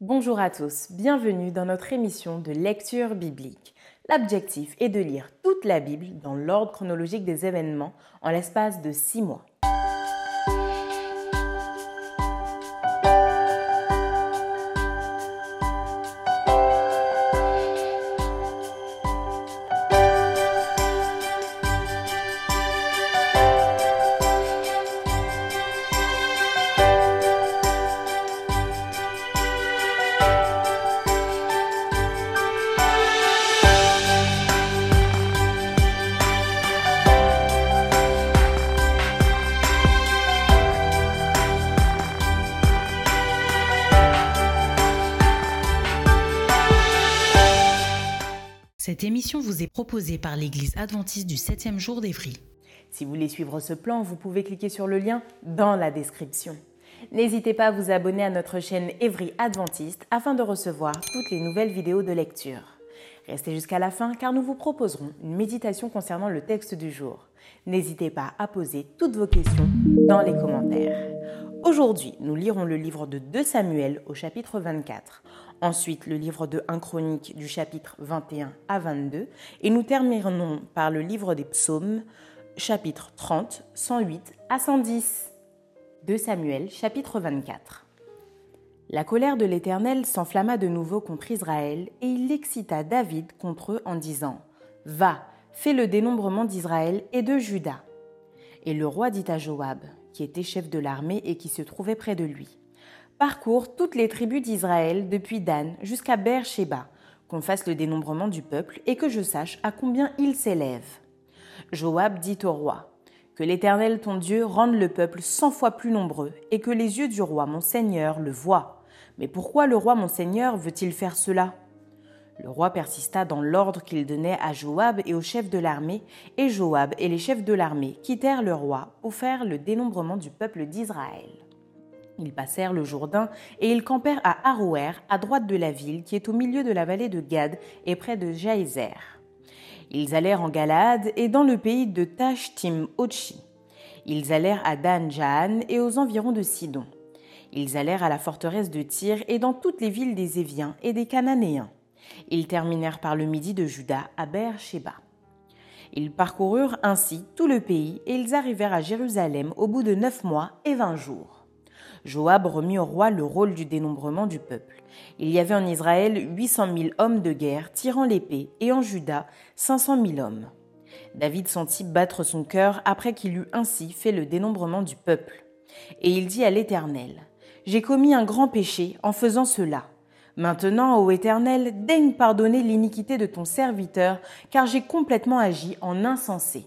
Bonjour à tous, bienvenue dans notre émission de lecture biblique. L'objectif est de lire toute la Bible dans l'ordre chronologique des événements en l'espace de six mois. Est proposée par l'Église adventiste du 7e jour d'Évry. Si vous voulez suivre ce plan, vous pouvez cliquer sur le lien dans la description. N'hésitez pas à vous abonner à notre chaîne Évry Adventiste afin de recevoir toutes les nouvelles vidéos de lecture. Restez jusqu'à la fin car nous vous proposerons une méditation concernant le texte du jour. N'hésitez pas à poser toutes vos questions dans les commentaires. Aujourd'hui, nous lirons le livre de 2 Samuel au chapitre 24, ensuite le livre de 1 Chronique du chapitre 21 à 22, et nous terminerons par le livre des psaumes, chapitre 30, 108 à 110. 2 Samuel, chapitre 24. La colère de l'Éternel s'enflamma de nouveau contre Israël, et il excita David contre eux en disant Va, fais le dénombrement d'Israël et de Juda. Et le roi dit à Joab, qui était chef de l'armée et qui se trouvait près de lui Parcours toutes les tribus d'Israël depuis Dan jusqu'à Beersheba, qu'on fasse le dénombrement du peuple et que je sache à combien il s'élève. Joab dit au roi Que l'Éternel ton Dieu rende le peuple cent fois plus nombreux et que les yeux du roi mon Seigneur le voient. Mais pourquoi le roi mon Seigneur veut-il faire cela? Le roi persista dans l'ordre qu'il donnait à Joab et aux chefs de l'armée, et Joab et les chefs de l'armée quittèrent le roi pour faire le dénombrement du peuple d'Israël. Ils passèrent le Jourdain et ils campèrent à Arouer, à droite de la ville, qui est au milieu de la vallée de Gad et près de Jaézer. Ils allèrent en Galaad et dans le pays de Tashtim-Otchi. Ils allèrent à Dan-Jaan et aux environs de Sidon. Ils allèrent à la forteresse de Tyr et dans toutes les villes des Éviens et des Cananéens. Ils terminèrent par le midi de Juda à Beersheba. Ils parcoururent ainsi tout le pays et ils arrivèrent à Jérusalem au bout de neuf mois et vingt jours. Joab remit au roi le rôle du dénombrement du peuple. Il y avait en Israël huit cent mille hommes de guerre tirant l'épée et en Juda cinq cent mille hommes. David sentit battre son cœur après qu'il eut ainsi fait le dénombrement du peuple. Et il dit à l'Éternel, J'ai commis un grand péché en faisant cela. Maintenant, ô Éternel, daigne pardonner l'iniquité de ton serviteur, car j'ai complètement agi en insensé.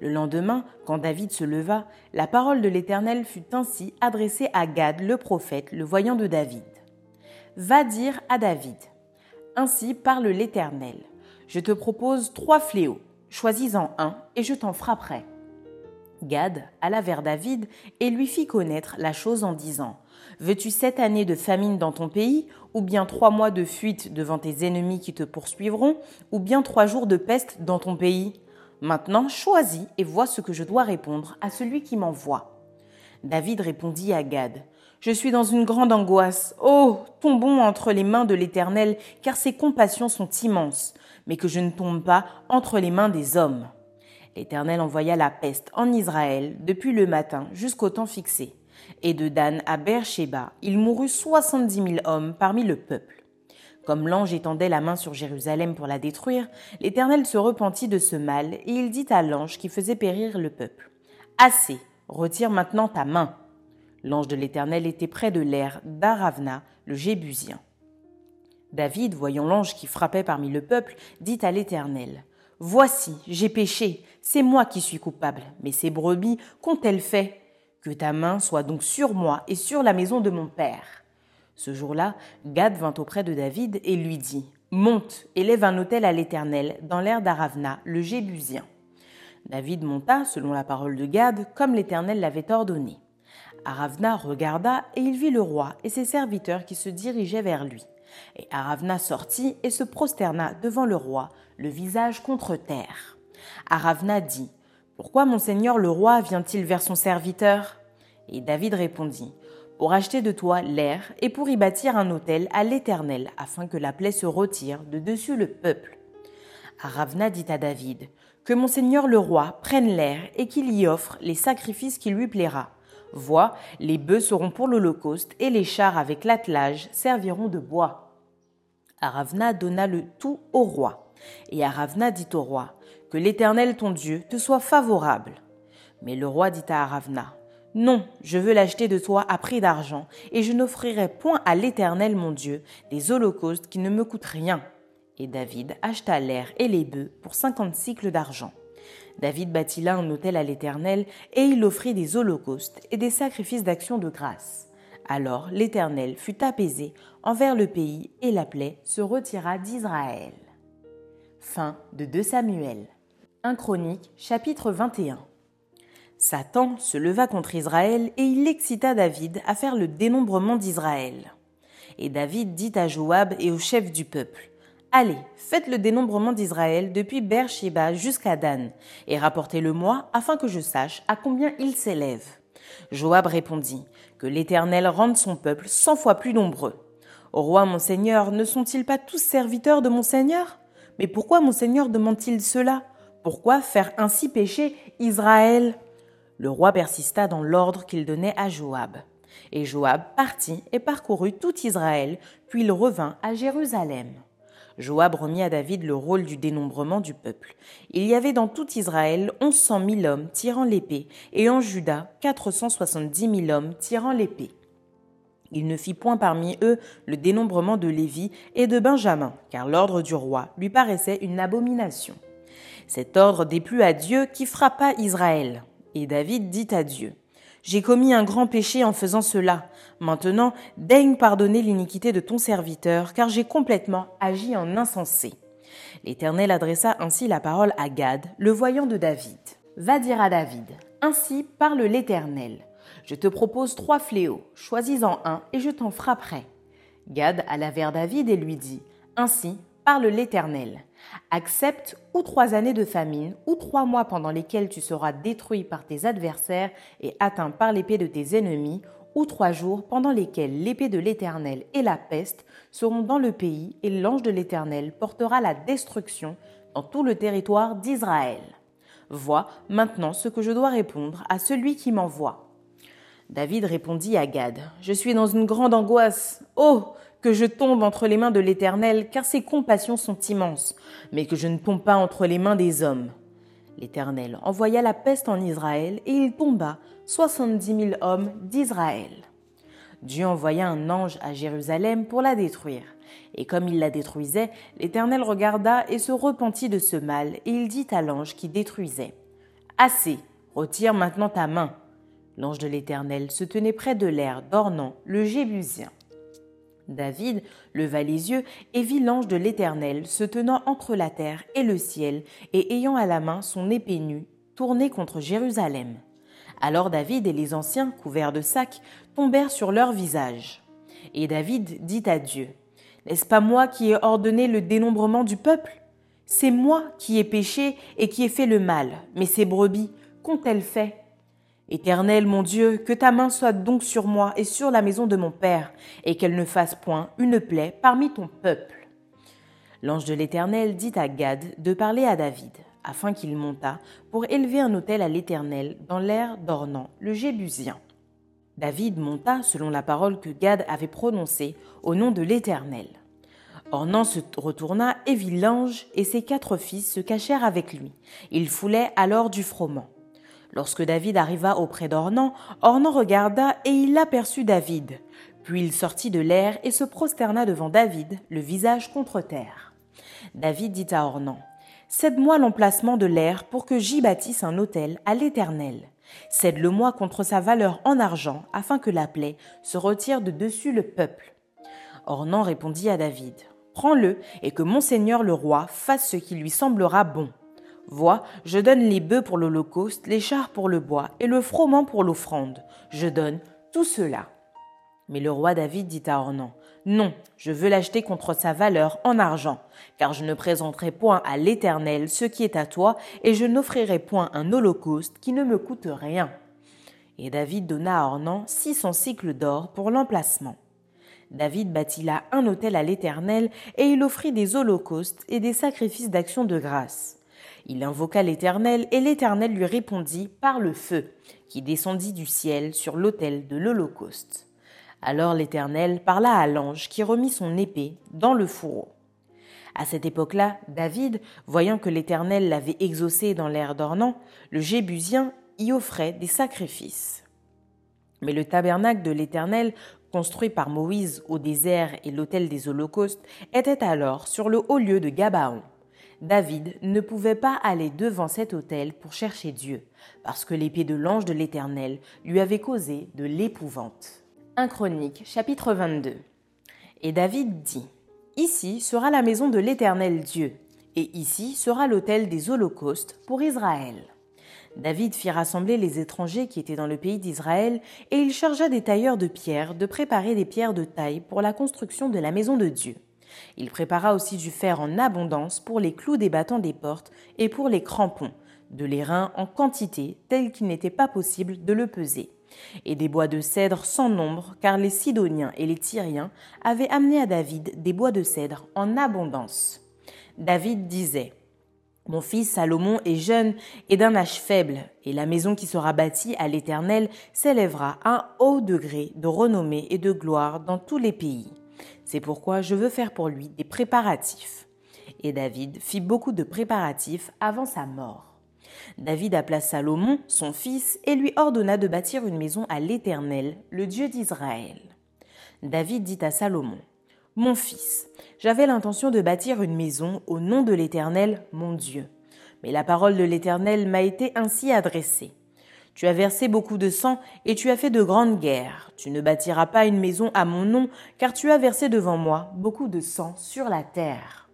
Le lendemain, quand David se leva, la parole de l'Éternel fut ainsi adressée à Gad le prophète, le voyant de David. Va dire à David, Ainsi parle l'Éternel, je te propose trois fléaux, choisis-en un, et je t'en frapperai. Gad alla vers David et lui fit connaître la chose en disant Veux-tu sept années de famine dans ton pays, ou bien trois mois de fuite devant tes ennemis qui te poursuivront, ou bien trois jours de peste dans ton pays? Maintenant, choisis et vois ce que je dois répondre à celui qui m'envoie. David répondit à Gad Je suis dans une grande angoisse. Oh, tombons entre les mains de l'Éternel, car ses compassions sont immenses, mais que je ne tombe pas entre les mains des hommes. L'Éternel envoya la peste en Israël depuis le matin jusqu'au temps fixé. Et de Dan à Beersheba, il mourut soixante-dix mille hommes parmi le peuple. Comme l'ange étendait la main sur Jérusalem pour la détruire, l'Éternel se repentit de ce mal, et il dit à l'ange qui faisait périr le peuple. Assez, retire maintenant ta main. L'ange de l'Éternel était près de l'air d'Aravna, le Jébusien. David, voyant l'ange qui frappait parmi le peuple, dit à l'Éternel. Voici, j'ai péché, c'est moi qui suis coupable, mais ces brebis qu'ont-elles fait? Que ta main soit donc sur moi et sur la maison de mon père. Ce jour-là, Gad vint auprès de David et lui dit Monte, élève un autel à l'Éternel dans l'air d'Aravna, le Jébusien. David monta, selon la parole de Gad, comme l'Éternel l'avait ordonné. Aravna regarda et il vit le roi et ses serviteurs qui se dirigeaient vers lui. Et Aravna sortit et se prosterna devant le roi, le visage contre terre. Aravna dit Pourquoi mon seigneur le roi vient-il vers son serviteur? Et David répondit pour acheter de toi l'air et pour y bâtir un autel à l'Éternel, afin que la plaie se retire de dessus le peuple. Aravna dit à David, Que mon seigneur le roi prenne l'air et qu'il y offre les sacrifices qui lui plaira. Vois, les bœufs seront pour l'Holocauste et les chars avec l'attelage serviront de bois. Aravna donna le tout au roi. Et Aravna dit au roi, Que l'Éternel ton Dieu te soit favorable. Mais le roi dit à Aravna, non, je veux l'acheter de toi à prix d'argent, et je n'offrirai point à l'Éternel mon Dieu des holocaustes qui ne me coûtent rien. Et David acheta l'air et les bœufs pour cinquante cycles d'argent. David bâtit là un autel à l'Éternel, et il offrit des holocaustes et des sacrifices d'action de grâce. Alors l'Éternel fut apaisé envers le pays, et la plaie se retira d'Israël. Fin de 2 Samuel. 1 Chronique, chapitre 21. Satan se leva contre Israël et il excita David à faire le dénombrement d'Israël. Et David dit à Joab et aux chefs du peuple, Allez, faites le dénombrement d'Israël depuis Beersheba jusqu'à Dan, et rapportez-le-moi afin que je sache à combien il s'élève. Joab répondit, Que l'Éternel rende son peuple cent fois plus nombreux. Au roi mon Seigneur, ne sont-ils pas tous serviteurs de mon Seigneur? Mais pourquoi mon Seigneur demande-t-il cela? Pourquoi faire ainsi pécher Israël? Le roi persista dans l'ordre qu'il donnait à Joab. Et Joab partit et parcourut tout Israël, puis il revint à Jérusalem. Joab remit à David le rôle du dénombrement du peuple. Il y avait dans tout Israël onze cent mille hommes tirant l'épée, et en Juda quatre cent soixante-dix mille hommes tirant l'épée. Il ne fit point parmi eux le dénombrement de Lévi et de Benjamin, car l'ordre du roi lui paraissait une abomination. Cet ordre déplut à Dieu qui frappa Israël. Et David dit à Dieu, J'ai commis un grand péché en faisant cela. Maintenant, daigne pardonner l'iniquité de ton serviteur, car j'ai complètement agi en insensé. L'Éternel adressa ainsi la parole à Gad, le voyant de David. Va dire à David, Ainsi parle l'Éternel. Je te propose trois fléaux, choisis-en un et je t'en frapperai. Gad alla vers David et lui dit, Ainsi parle l'Éternel. Accepte ou trois années de famine, ou trois mois pendant lesquels tu seras détruit par tes adversaires et atteint par l'épée de tes ennemis, ou trois jours pendant lesquels l'épée de l'Éternel et la peste seront dans le pays, et l'ange de l'Éternel portera la destruction dans tout le territoire d'Israël. Vois maintenant ce que je dois répondre à celui qui m'envoie. David répondit à Gad, Je suis dans une grande angoisse. Oh, que je tombe entre les mains de l'Éternel, car ses compassions sont immenses, mais que je ne tombe pas entre les mains des hommes. L'Éternel envoya la peste en Israël, et il tomba soixante-dix mille hommes d'Israël. Dieu envoya un ange à Jérusalem pour la détruire. Et comme il la détruisait, l'Éternel regarda et se repentit de ce mal, et il dit à l'ange qui détruisait, Assez, retire maintenant ta main. L'ange de l'Éternel se tenait près de l'air d'Ornan, le Jébusien. David leva les yeux et vit l'ange de l'Éternel se tenant entre la terre et le ciel et ayant à la main son épée nue, tournée contre Jérusalem. Alors David et les anciens, couverts de sacs, tombèrent sur leur visage. Et David dit à Dieu, N'est-ce pas moi qui ai ordonné le dénombrement du peuple? C'est moi qui ai péché et qui ai fait le mal, mais ces brebis, qu'ont-elles fait? Éternel mon Dieu, que ta main soit donc sur moi et sur la maison de mon Père, et qu'elle ne fasse point une plaie parmi ton peuple. L'ange de l'Éternel dit à Gad de parler à David, afin qu'il montât pour élever un autel à l'Éternel dans l'air d'Ornan, le Jébusien. David monta selon la parole que Gad avait prononcée au nom de l'Éternel. Ornan se retourna et vit l'ange et ses quatre fils se cachèrent avec lui. Ils foulaient alors du froment. Lorsque David arriva auprès d'Ornan, Ornan regarda et il aperçut David. Puis il sortit de l'air et se prosterna devant David, le visage contre terre. David dit à Ornan, Cède-moi l'emplacement de l'air pour que j'y bâtisse un autel à l'Éternel. Cède-le-moi contre sa valeur en argent, afin que la plaie se retire de dessus le peuple. Ornan répondit à David, Prends-le, et que mon seigneur le roi fasse ce qui lui semblera bon. Vois, je donne les bœufs pour l'Holocauste, les chars pour le bois et le froment pour l'offrande. Je donne tout cela. Mais le roi David dit à Ornan, Non, je veux l'acheter contre sa valeur en argent, car je ne présenterai point à l'Éternel ce qui est à toi, et je n'offrirai point un holocauste qui ne me coûte rien. Et David donna à Ornan six cents cycles d'or pour l'emplacement. David bâtit là un autel à l'Éternel, et il offrit des holocaustes et des sacrifices d'action de grâce. Il invoqua l'Éternel, et l'Éternel lui répondit par le feu, qui descendit du ciel sur l'autel de l'Holocauste. Alors l'Éternel parla à l'ange qui remit son épée dans le fourreau. À cette époque-là, David, voyant que l'Éternel l'avait exaucé dans l'air d'Ornan, le Jébusien y offrait des sacrifices. Mais le tabernacle de l'Éternel, construit par Moïse au désert et l'autel des holocaustes, était alors sur le haut lieu de Gabaon. David ne pouvait pas aller devant cet autel pour chercher Dieu, parce que l'épée de l'ange de l'Éternel lui avait causé de l'épouvante. 1 Chronique, chapitre 22. Et David dit Ici sera la maison de l'Éternel Dieu, et ici sera l'autel des holocaustes pour Israël. David fit rassembler les étrangers qui étaient dans le pays d'Israël, et il chargea des tailleurs de pierre de préparer des pierres de taille pour la construction de la maison de Dieu. Il prépara aussi du fer en abondance pour les clous des battants des portes et pour les crampons, de l'airain en quantité telle qu'il n'était pas possible de le peser, et des bois de cèdre sans nombre, car les Sidoniens et les Tyriens avaient amené à David des bois de cèdre en abondance. David disait mon fils Salomon est jeune et d'un âge faible, et la maison qui sera bâtie à l'Éternel s'élèvera à un haut degré de renommée et de gloire dans tous les pays. C'est pourquoi je veux faire pour lui des préparatifs. Et David fit beaucoup de préparatifs avant sa mort. David appela Salomon, son fils, et lui ordonna de bâtir une maison à l'Éternel, le Dieu d'Israël. David dit à Salomon, Mon fils, j'avais l'intention de bâtir une maison au nom de l'Éternel, mon Dieu. Mais la parole de l'Éternel m'a été ainsi adressée. Tu as versé beaucoup de sang et tu as fait de grandes guerres. Tu ne bâtiras pas une maison à mon nom, car tu as versé devant moi beaucoup de sang sur la terre.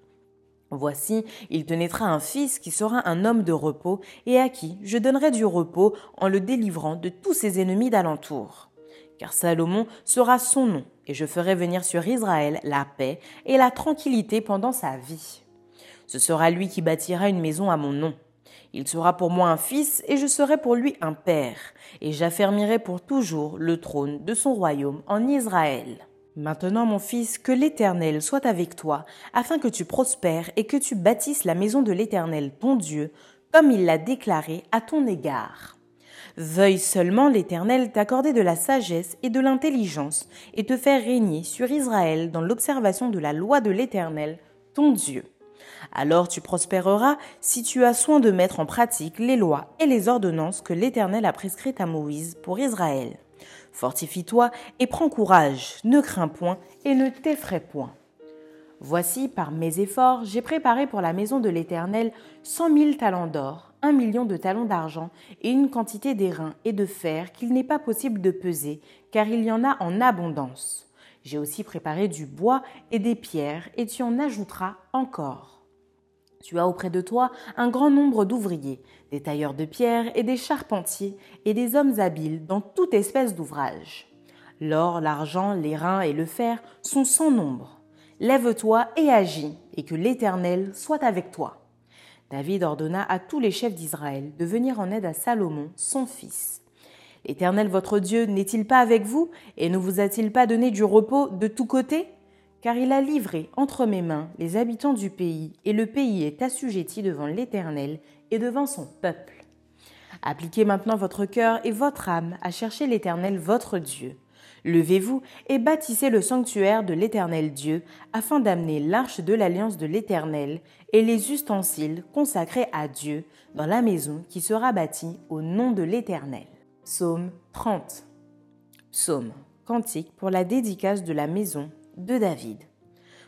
Voici, il te naîtra un fils qui sera un homme de repos, et à qui je donnerai du repos en le délivrant de tous ses ennemis d'alentour. Car Salomon sera son nom, et je ferai venir sur Israël la paix et la tranquillité pendant sa vie. Ce sera lui qui bâtira une maison à mon nom. Il sera pour moi un fils, et je serai pour lui un père, et j'affermirai pour toujours le trône de son royaume en Israël. Maintenant, mon fils, que l'Éternel soit avec toi, afin que tu prospères et que tu bâtisses la maison de l'Éternel ton Dieu, comme il l'a déclaré à ton égard. Veuille seulement l'Éternel t'accorder de la sagesse et de l'intelligence, et te faire régner sur Israël dans l'observation de la loi de l'Éternel, ton Dieu. Alors tu prospéreras si tu as soin de mettre en pratique les lois et les ordonnances que l'Éternel a prescrites à Moïse pour Israël. Fortifie-toi et prends courage, ne crains point et ne t'effraie point. Voici, par mes efforts, j'ai préparé pour la maison de l'Éternel cent mille talents d'or, un million de talents d'argent et une quantité d'airain et de fer qu'il n'est pas possible de peser, car il y en a en abondance. J'ai aussi préparé du bois et des pierres, et tu en ajouteras encore. Tu as auprès de toi un grand nombre d'ouvriers, des tailleurs de pierre et des charpentiers, et des hommes habiles dans toute espèce d'ouvrage. L'or, l'argent, les reins et le fer sont sans nombre. Lève-toi et agis, et que l'Éternel soit avec toi. David ordonna à tous les chefs d'Israël de venir en aide à Salomon, son fils. L'Éternel votre Dieu n'est-il pas avec vous, et ne vous a-t-il pas donné du repos de tous côtés? Car il a livré entre mes mains les habitants du pays, et le pays est assujetti devant l'Éternel et devant son peuple. Appliquez maintenant votre cœur et votre âme à chercher l'Éternel votre Dieu. Levez-vous et bâtissez le sanctuaire de l'Éternel Dieu, afin d'amener l'arche de l'alliance de l'Éternel et les ustensiles consacrés à Dieu dans la maison qui sera bâtie au nom de l'Éternel. Psaume 30. Psaume, cantique pour la dédicace de la maison de David.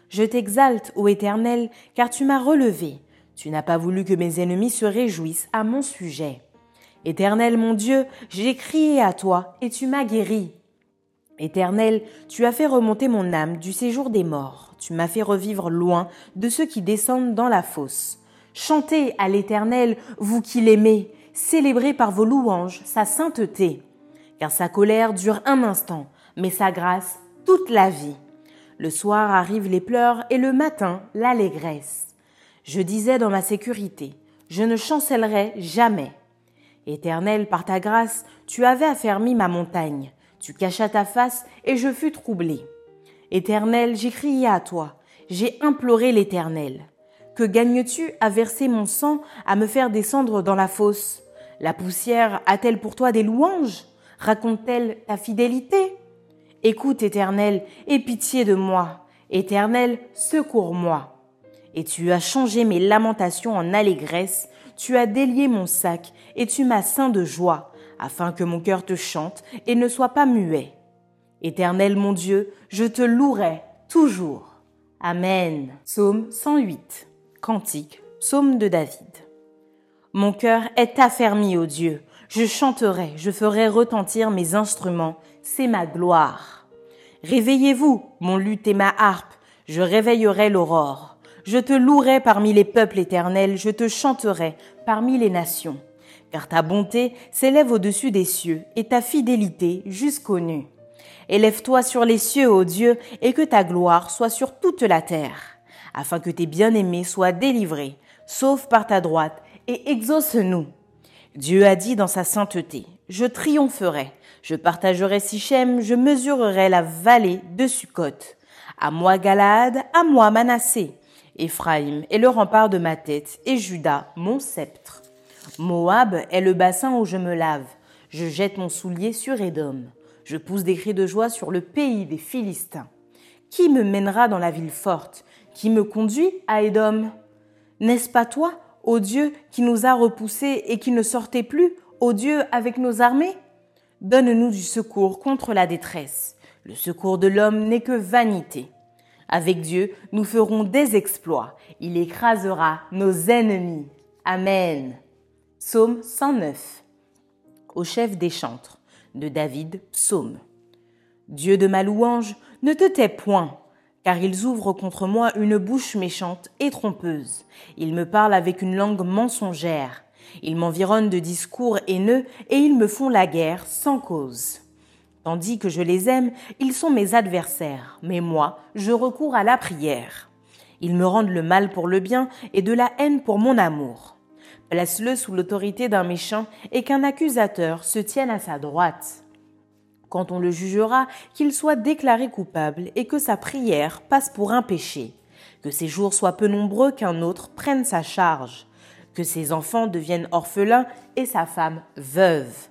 Je t'exalte, ô Éternel, car tu m'as relevé. Tu n'as pas voulu que mes ennemis se réjouissent à mon sujet. Éternel mon Dieu, j'ai crié à toi, et tu m'as guéri. Éternel, tu as fait remonter mon âme du séjour des morts. Tu m'as fait revivre loin de ceux qui descendent dans la fosse. Chantez à l'Éternel, vous qui l'aimez, célébrez par vos louanges sa sainteté. Car sa colère dure un instant, mais sa grâce toute la vie. Le soir arrivent les pleurs et le matin l'allégresse. Je disais dans ma sécurité, je ne chancellerai jamais. Éternel, par ta grâce, tu avais affermi ma montagne, tu cachas ta face, et je fus troublé. Éternel, j'ai crié à toi, j'ai imploré l'Éternel. Que gagnes-tu à verser mon sang, à me faire descendre dans la fosse? La poussière a-t-elle pour toi des louanges? Raconte-t-elle ta fidélité? Écoute, Éternel, aie pitié de moi. Éternel, secours-moi. Et tu as changé mes lamentations en allégresse, tu as délié mon sac, et tu m'as ceint de joie, afin que mon cœur te chante et ne soit pas muet. Éternel mon Dieu, je te louerai toujours. Amen. Psaume 108. Cantique. Psaume de David. Mon cœur est affermi, ô Dieu. Je chanterai, je ferai retentir mes instruments, c'est ma gloire. Réveillez-vous, mon luth et ma harpe, je réveillerai l'aurore. Je te louerai parmi les peuples éternels, je te chanterai parmi les nations. Car ta bonté s'élève au-dessus des cieux et ta fidélité jusqu'aux nues. Élève-toi sur les cieux, ô Dieu, et que ta gloire soit sur toute la terre, afin que tes bien-aimés soient délivrés, sauf par ta droite, et exauce-nous. Dieu a dit dans sa sainteté, je triompherai, je partagerai Sichem, je mesurerai la vallée de Sukkot. À moi Galaad, à moi Manassé. Éphraïm est le rempart de ma tête, et Juda mon sceptre. Moab est le bassin où je me lave. Je jette mon soulier sur Édom. Je pousse des cris de joie sur le pays des Philistins. Qui me mènera dans la ville forte? Qui me conduit à Édom? N'est-ce pas toi, ô Dieu qui nous a repoussés et qui ne sortait plus, ô Dieu avec nos armées? Donne-nous du secours contre la détresse. Le secours de l'homme n'est que vanité. Avec Dieu, nous ferons des exploits. Il écrasera nos ennemis. Amen. Psaume 109. Au chef des chantres de David, psaume. Dieu de ma louange, ne te tais point, car ils ouvrent contre moi une bouche méchante et trompeuse. Ils me parlent avec une langue mensongère. Ils m'environnent de discours haineux et ils me font la guerre sans cause. Tandis que je les aime, ils sont mes adversaires, mais moi, je recours à la prière. Ils me rendent le mal pour le bien et de la haine pour mon amour. Place-le sous l'autorité d'un méchant et qu'un accusateur se tienne à sa droite quand on le jugera, qu'il soit déclaré coupable et que sa prière passe pour un péché, que ses jours soient peu nombreux qu'un autre prenne sa charge, que ses enfants deviennent orphelins et sa femme veuve,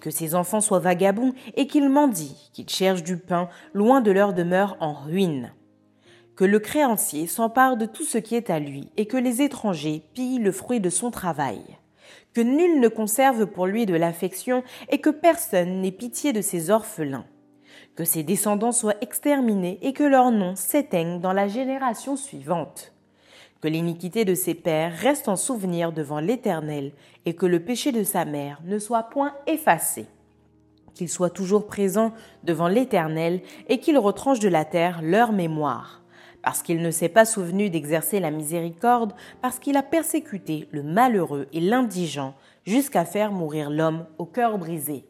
que ses enfants soient vagabonds et qu'ils mendient, qu'ils cherchent du pain loin de leur demeure en ruine, que le créancier s'empare de tout ce qui est à lui et que les étrangers pillent le fruit de son travail. Que nul ne conserve pour lui de l'affection et que personne n'ait pitié de ses orphelins, que ses descendants soient exterminés et que leur nom s'éteigne dans la génération suivante, que l'iniquité de ses pères reste en souvenir devant l'Éternel et que le péché de sa mère ne soit point effacé qu'il soit toujours présent devant l'Éternel et qu'il retranche de la terre leur mémoire parce qu'il ne s'est pas souvenu d'exercer la miséricorde, parce qu'il a persécuté le malheureux et l'indigent jusqu'à faire mourir l'homme au cœur brisé.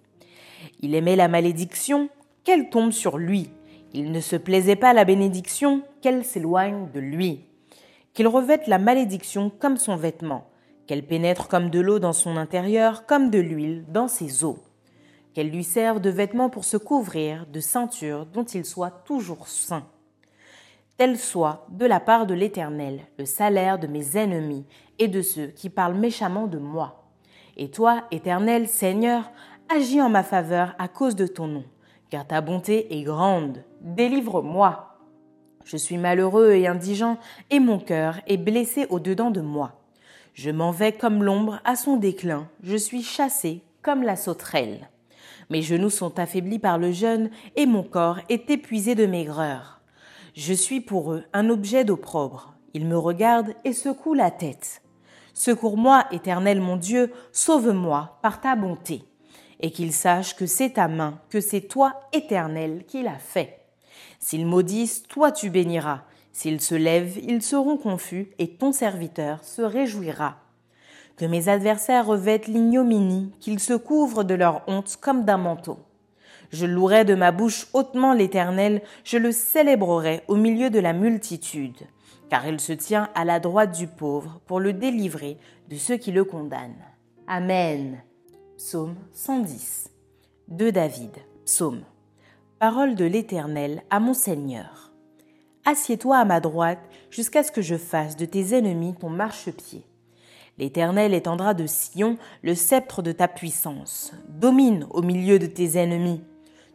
Il aimait la malédiction, qu'elle tombe sur lui. Il ne se plaisait pas à la bénédiction, qu'elle s'éloigne de lui. Qu'il revête la malédiction comme son vêtement, qu'elle pénètre comme de l'eau dans son intérieur, comme de l'huile dans ses os. Qu'elle lui serve de vêtement pour se couvrir, de ceinture dont il soit toujours saint tel soit de la part de l'Éternel le salaire de mes ennemis et de ceux qui parlent méchamment de moi. Et toi, Éternel Seigneur, agis en ma faveur à cause de ton nom, car ta bonté est grande. Délivre-moi. Je suis malheureux et indigent, et mon cœur est blessé au-dedans de moi. Je m'en vais comme l'ombre à son déclin, je suis chassé comme la sauterelle. Mes genoux sont affaiblis par le jeûne, et mon corps est épuisé de maigreur. Je suis pour eux un objet d'opprobre. Ils me regardent et secouent la tête. Secours-moi, éternel mon Dieu, sauve-moi par ta bonté. Et qu'ils sachent que c'est ta main, que c'est toi, éternel, qui l'a fait. S'ils maudissent, toi tu béniras. S'ils se lèvent, ils seront confus, et ton serviteur se réjouira. Que mes adversaires revêtent l'ignominie, qu'ils se couvrent de leur honte comme d'un manteau. Je louerai de ma bouche hautement l'Éternel, je le célébrerai au milieu de la multitude, car il se tient à la droite du pauvre pour le délivrer de ceux qui le condamnent. Amen. Psaume 110. De David, Psaume. Parole de l'Éternel à mon Seigneur. Assieds-toi à ma droite jusqu'à ce que je fasse de tes ennemis ton marchepied. L'Éternel étendra de Sion le sceptre de ta puissance. Domine au milieu de tes ennemis.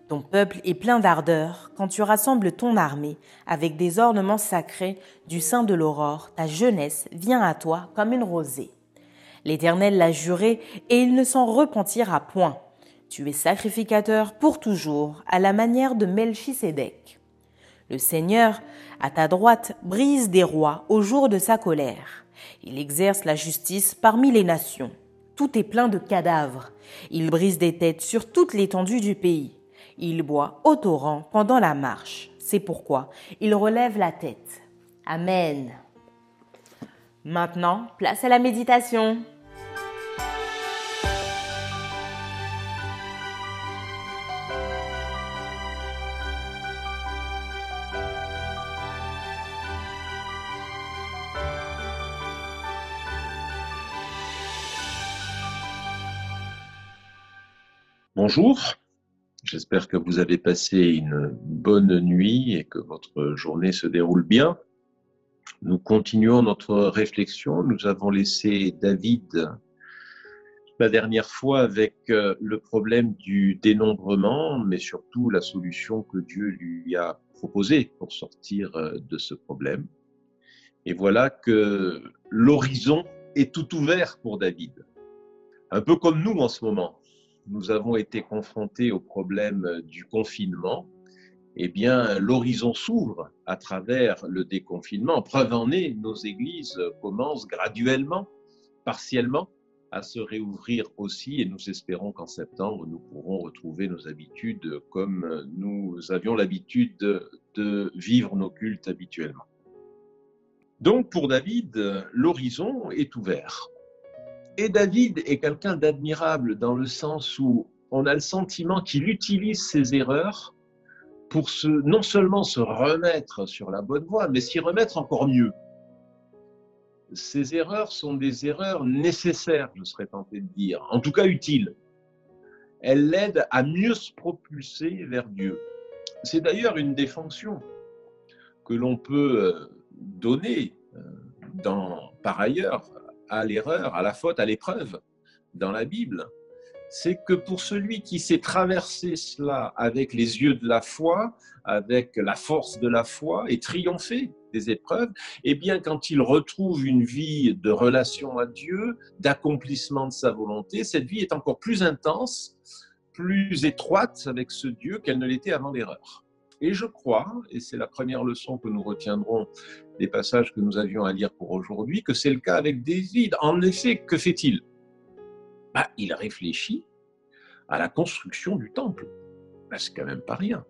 Ton peuple est plein d'ardeur quand tu rassembles ton armée avec des ornements sacrés du sein de l'aurore. Ta jeunesse vient à toi comme une rosée. L'Éternel l'a juré et il ne s'en repentira point. Tu es sacrificateur pour toujours à la manière de Melchisédek. Le Seigneur, à ta droite, brise des rois au jour de sa colère. Il exerce la justice parmi les nations. Tout est plein de cadavres. Il brise des têtes sur toute l'étendue du pays. Il boit au torrent pendant la marche. C'est pourquoi il relève la tête. Amen. Maintenant, place à la méditation. Bonjour, J'espère que vous avez passé une bonne nuit et que votre journée se déroule bien. Nous continuons notre réflexion. Nous avons laissé David la dernière fois avec euh, le problème du dénombrement, mais surtout la solution que Dieu lui a proposée pour sortir euh, de ce problème. Et voilà que l'horizon est tout ouvert pour David. Un peu comme nous en ce moment nous avons été confrontés au problème du confinement, eh bien, l'horizon s'ouvre à travers le déconfinement. Preuve en est, nos églises commencent graduellement, partiellement, à se réouvrir aussi et nous espérons qu'en septembre, nous pourrons retrouver nos habitudes comme nous avions l'habitude de, vivre nos cultes habituellement. Donc, pour David, l'horizon est ouvert. Et David est quelqu'un d'admirable dans le sens où on a le sentiment qu'il utilise ses erreurs pour se, non seulement se remettre sur la bonne voie, mais s'y remettre encore mieux. Ces erreurs sont des erreurs nécessaires, je serais tenté de dire, en tout cas utiles. Elles l'aident à mieux se propulser vers Dieu. C'est d'ailleurs une des fonctions que l'on peut euh, donner euh, dans, par ailleurs à l'erreur, à la faute, à l'épreuve dans la Bible, c'est que pour celui qui sait traverser cela avec les yeux de la foi, avec la force de la foi et triompher des épreuves, eh bien quand il retrouve une vie de relation à Dieu, d'accomplissement de sa volonté, cette vie est encore plus intense, plus étroite avec ce Dieu qu'elle ne l'était avant l'erreur. Et je crois, et c'est la première leçon que nous retiendrons des passages que nous avions à lire pour aujourd'hui, que c'est le cas avec David. En effet, que fait-il? Bah, Il réfléchit à la construction du temple. Bah, c'est quand même pas rien.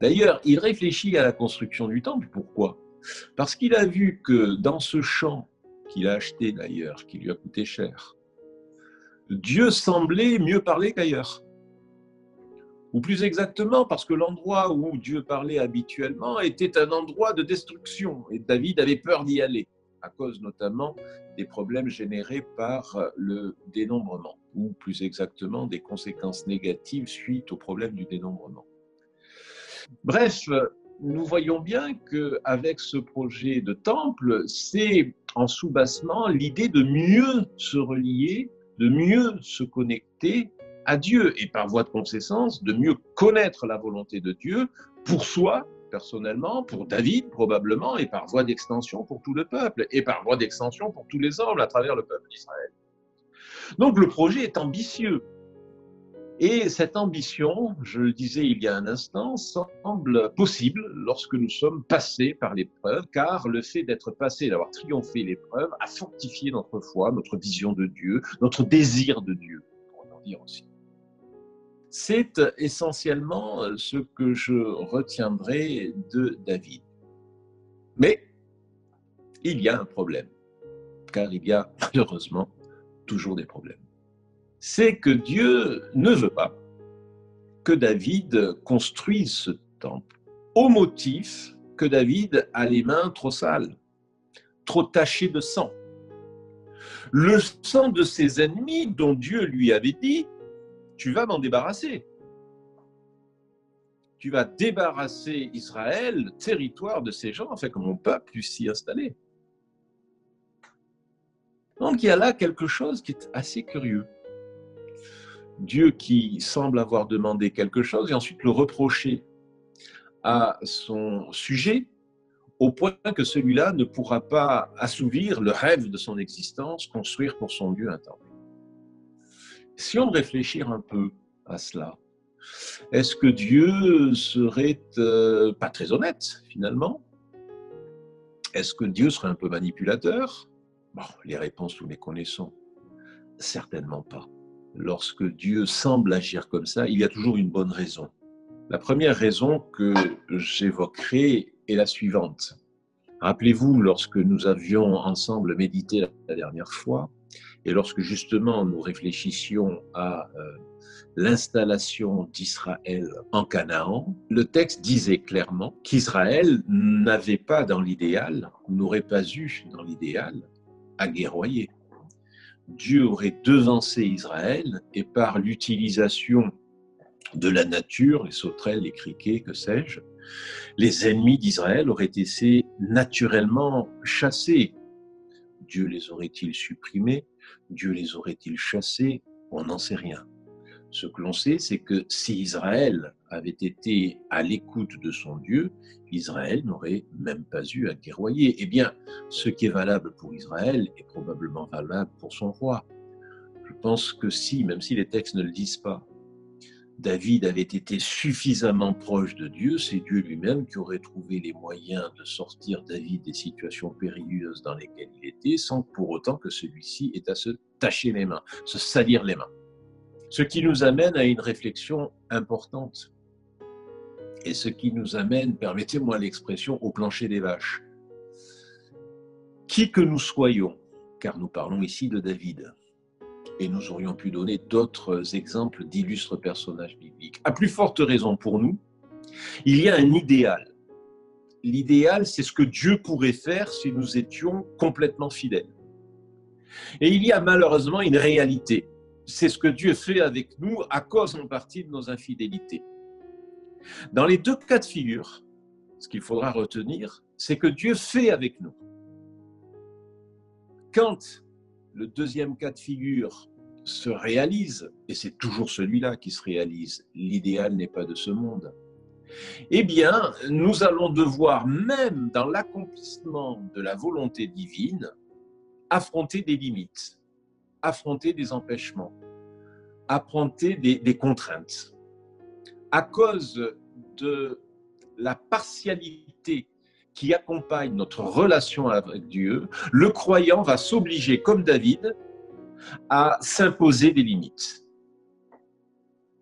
D'ailleurs, il réfléchit à la construction du temple. Pourquoi? Parce qu'il a vu que dans ce champ qu'il a acheté d'ailleurs, qui lui a coûté cher, Dieu semblait mieux parler qu'ailleurs ou plus exactement parce que l'endroit où Dieu parlait habituellement était un endroit de destruction, et David avait peur d'y aller, à cause notamment des problèmes générés par le dénombrement, ou plus exactement des conséquences négatives suite au problème du dénombrement. Bref, nous voyons bien qu'avec ce projet de temple, c'est en sous-bassement l'idée de mieux se relier, de mieux se connecter à Dieu et par voie de conséquence de mieux connaître la volonté de Dieu pour soi personnellement, pour David probablement, et par voie d'extension pour tout le peuple, et par voie d'extension pour tous les hommes à travers le peuple d'Israël. Donc le projet est ambitieux. Et cette ambition, je le disais il y a un instant, semble possible lorsque nous sommes passés par l'épreuve, car le fait d'être passé, d'avoir triomphé l'épreuve, a fortifié notre foi, notre vision de Dieu, notre désir de Dieu, pour en dire aussi. C'est essentiellement euh, ce que je retiendrai de David. Mais il y a un problème, car il y a malheureusement toujours des problèmes. C'est que Dieu ne veut pas que David construise ce temple au motif que David a les mains trop sales, trop tachées de sang. le sang de ses ennemis dont Dieu lui avait dit, tu vas m'en débarrasser. Tu vas débarrasser Israël, le territoire de ces gens, afin que mon peuple puisse s'y installer. Donc il y a là quelque chose qui est assez curieux. Dieu qui semble avoir demandé quelque chose et ensuite le reprocher à son sujet, au point que celui-là ne pourra pas assouvir le rêve de son existence, construire pour son Dieu un temple. Si on réfléchit un peu à cela, est-ce que Dieu serait euh, pas très honnête finalement? Est-ce que Dieu serait un peu manipulateur? Bon, les réponses nous les connaissons. Certainement pas. Lorsque Dieu semble agir comme ça, il y a toujours une bonne raison. La première raison que j'évoquerai est la suivante. Rappelez-vous, lorsque nous avions ensemble médité la dernière fois, et lorsque justement nous réfléchissions à euh, l'installation d'Israël en Canaan, le texte disait clairement qu'Israël n'avait pas dans l'idéal, n'aurait pas eu dans l'idéal, à guerroyer. Dieu aurait devancé Israël et par l'utilisation de la nature, les sauterelles, les criquets, que sais-je, les ennemis d'Israël auraient été naturellement chassés. Dieu les aurait-il supprimés? Dieu les aurait-il chassés? On n'en sait rien. Ce que l'on sait, c'est que si Israël avait été à l'écoute de son Dieu, Israël n'aurait même pas eu à guerroyer. Eh bien, ce qui est valable pour Israël est probablement valable pour son roi. Je pense que si, même si les textes ne le disent pas, David avait été suffisamment proche de Dieu, c'est Dieu lui-même qui aurait trouvé les moyens de sortir David des situations périlleuses dans lesquelles il était, sans pour autant que celui-ci ait à se tacher les mains, se salir les mains. Ce qui nous amène à une réflexion importante. Et ce qui nous amène, permettez-moi l'expression, au plancher des vaches. Qui que nous soyons, car nous parlons ici de David, et nous aurions pu donner d'autres exemples d'illustres personnages bibliques. À plus forte raison pour nous, il y a un idéal. L'idéal, c'est ce que Dieu pourrait faire si nous étions complètement fidèles. Et il y a malheureusement une réalité. C'est ce que Dieu fait avec nous à cause en partie de nos infidélités. Dans les deux cas de figure, ce qu'il faudra retenir, c'est que Dieu fait avec nous. Quand le deuxième cas de figure se réalise, et c'est toujours celui-là qui se réalise, l'idéal n'est pas de ce monde, eh bien, nous allons devoir, même dans l'accomplissement de la volonté divine, affronter des limites, affronter des empêchements, affronter des, contraintes. À cause de la partialité qui accompagne notre relation avec Dieu, le croyant va s'obliger, comme David, à s'imposer des limites.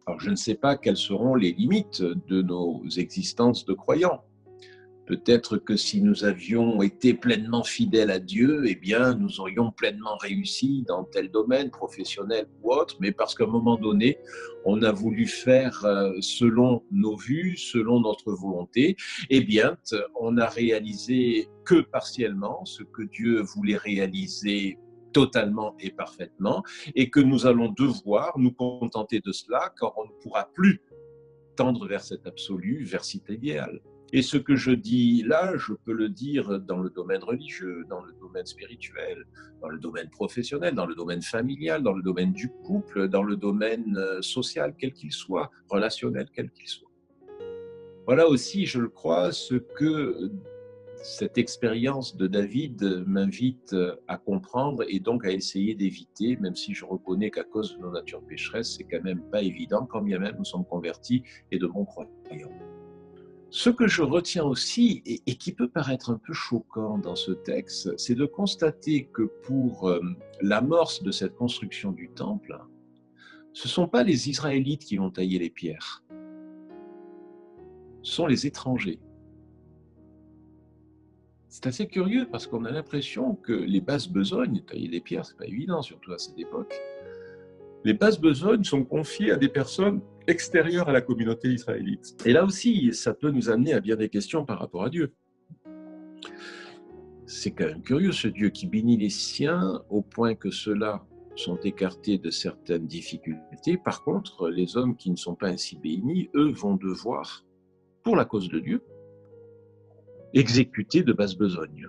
Alors, je ne sais pas quelles seront les limites de nos existences de croyants. Peut-être que si nous avions été pleinement fidèles à Dieu, eh bien, nous aurions pleinement réussi dans tel domaine, professionnel ou autre, mais parce qu'à un moment donné, on a voulu faire euh, selon nos vues, selon notre volonté, eh bien, on a réalisé que partiellement ce que Dieu voulait réaliser totalement et parfaitement, et que nous allons devoir nous contenter de cela, car on ne pourra plus tendre vers cet absolu, vers cet idéal. Et ce que je dis là, je peux le dire dans le domaine religieux, dans le domaine spirituel, dans le domaine professionnel, dans le domaine familial, dans le domaine du couple, dans le domaine euh, social, quel qu'il soit, relationnel, quel qu'il soit. Voilà aussi, je le crois, ce que cette expérience de David m'invite à comprendre et donc à essayer d'éviter, même si je reconnais qu'à cause de nos natures pécheresses, c'est quand même pas évident, quand bien même nous sommes convertis et de bons croyants. Ce que je retiens aussi, et, qui peut paraître un peu choquant dans ce texte, c'est de constater que pour euh, l'amorce de cette construction du temple, ce ne sont pas les Israélites qui vont tailler les pierres, ce sont les étrangers. C'est assez curieux parce qu'on a l'impression que les basses besognes, tailler les pierres, c'est pas évident, surtout à cette époque. Les basses besognes sont confiées à des personnes extérieures à la communauté israélite. Et là aussi, ça peut nous amener à bien des questions par rapport à Dieu. C'est quand même curieux, ce Dieu qui bénit les siens au point que ceux-là sont écartés de certaines difficultés. Par contre, les hommes qui ne sont pas ainsi bénis, eux, vont devoir, pour la cause de Dieu, exécuter de basse besogne.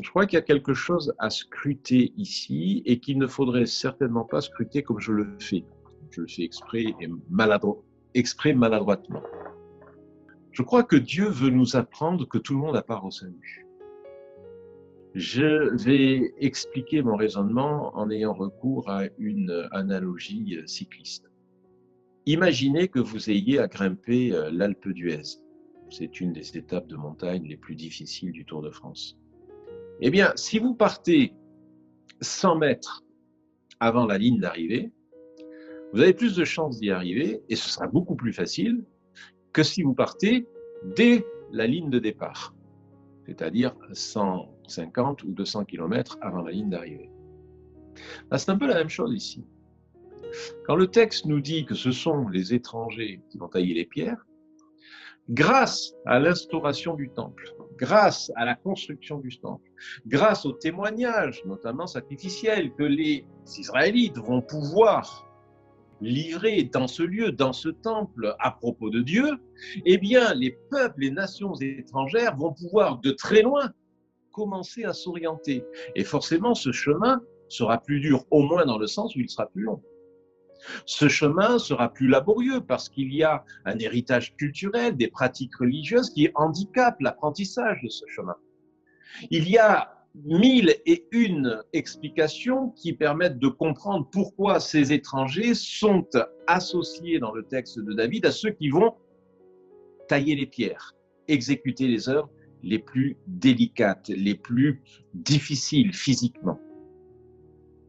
Je crois qu'il y a quelque chose à scruter ici et qu'il ne faudrait certainement pas scruter comme je le fais. Je le fais exprès et maladro exprès maladroitement. Je crois que Dieu veut nous apprendre que tout le monde a part au salut. Je vais expliquer mon raisonnement en ayant recours à une analogie cycliste. Imaginez que vous ayez à grimper euh, l'Alpe d'Huez. C'est une des étapes de montagne les plus difficiles du Tour de France. Eh bien, si vous partez 100 mètres avant la ligne d'arrivée, vous avez plus de chances d'y arriver et ce sera beaucoup plus facile que si vous partez dès la ligne de départ, c'est-à-dire 150 ou 200 km avant la ligne d'arrivée. C'est un peu la même chose ici. Quand le texte nous dit que ce sont les étrangers qui vont tailler les pierres, grâce à l'instauration du temple, grâce à la construction du temple, grâce aux témoignages, notamment sacrificiels, que les Israélites vont pouvoir livrer dans ce lieu, dans ce temple, à propos de Dieu, eh bien, les peuples, les nations étrangères vont pouvoir de très loin commencer à s'orienter. Et forcément, ce chemin sera plus dur, au moins dans le sens où il sera plus long. Ce chemin sera plus laborieux parce qu'il y a un héritage culturel, des pratiques religieuses qui handicapent l'apprentissage de ce chemin. Il y a mille et une explications qui permettent de comprendre pourquoi ces étrangers sont associés dans le texte de David à ceux qui vont tailler les pierres, exécuter les œuvres les plus délicates, les plus difficiles physiquement.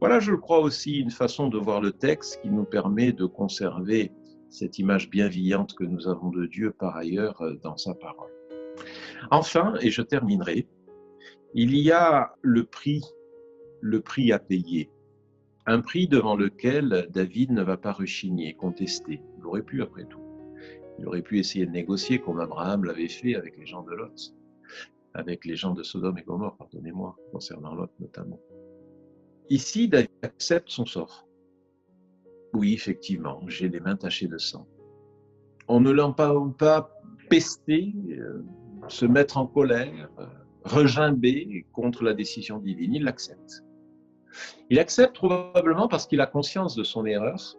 Voilà, je crois aussi, une façon de voir le texte qui nous permet de conserver cette image bienveillante que nous avons de Dieu par ailleurs dans sa parole. Enfin, et je terminerai, il y a le prix, le prix à payer. Un prix devant lequel David ne va pas rechigner, contester. Il aurait pu après tout. Il aurait pu essayer de négocier comme Abraham l'avait fait avec les gens de Lot, avec les gens de Sodome et Gomorre, pardonnez-moi, concernant Lot notamment. Ici, David accepte son sort. Oui, effectivement, j'ai les mains tachées de sang. On ne l'entend pas pester, euh, se mettre en colère, euh, regimber contre la décision divine. Il l'accepte. Il accepte probablement parce qu'il a conscience de son erreur.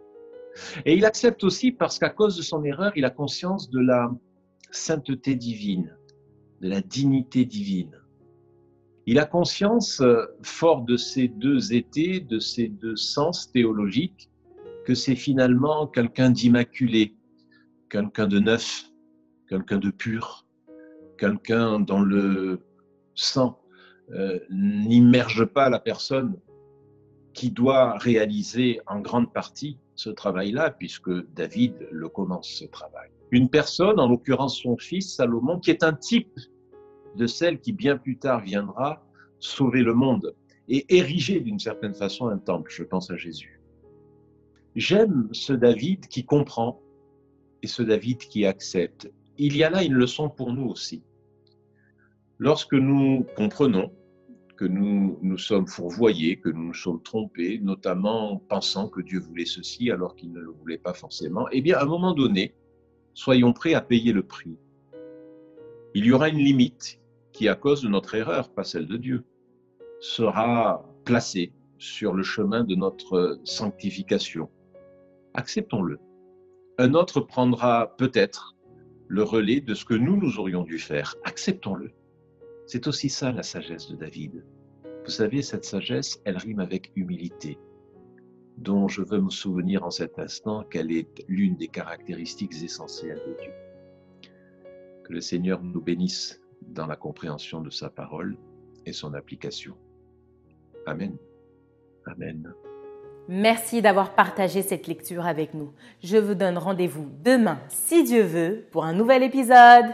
Et il accepte aussi parce qu'à cause de son erreur, il a conscience de la sainteté divine, de la dignité divine. Il a conscience, euh, fort de ces deux étés, de ces deux sens théologiques, que c'est finalement quelqu'un d'immaculé, quelqu'un de neuf, quelqu'un de pur, quelqu'un dont le sang euh, n'immerge pas la personne qui doit réaliser en grande partie ce travail-là, puisque David le commence ce travail. Une personne, en l'occurrence son fils Salomon, qui est un type de celle qui bien plus tard viendra sauver le monde et ériger d'une certaine façon un temple. Je pense à Jésus. J'aime ce David qui comprend et ce David qui accepte. Il y a là une leçon pour nous aussi. Lorsque nous comprenons que nous nous sommes fourvoyés, que nous nous sommes trompés, notamment pensant que Dieu voulait ceci alors qu'il ne le voulait pas forcément, eh bien, à un moment donné, soyons prêts à payer le prix. Il y aura une limite qui, à cause de notre erreur, pas celle de Dieu, sera placé sur le chemin de notre sanctification. Acceptons-le. Un autre prendra peut-être le relais de ce que nous, nous aurions dû faire. Acceptons-le. C'est aussi ça la sagesse de David. Vous savez, cette sagesse, elle rime avec humilité, dont je veux me souvenir en cet instant qu'elle est l'une des caractéristiques essentielles de Dieu. Que le Seigneur nous bénisse dans la compréhension de sa parole et son application. Amen. Amen. Merci d'avoir partagé cette lecture avec nous. Je vous donne rendez-vous demain, si Dieu veut, pour un nouvel épisode.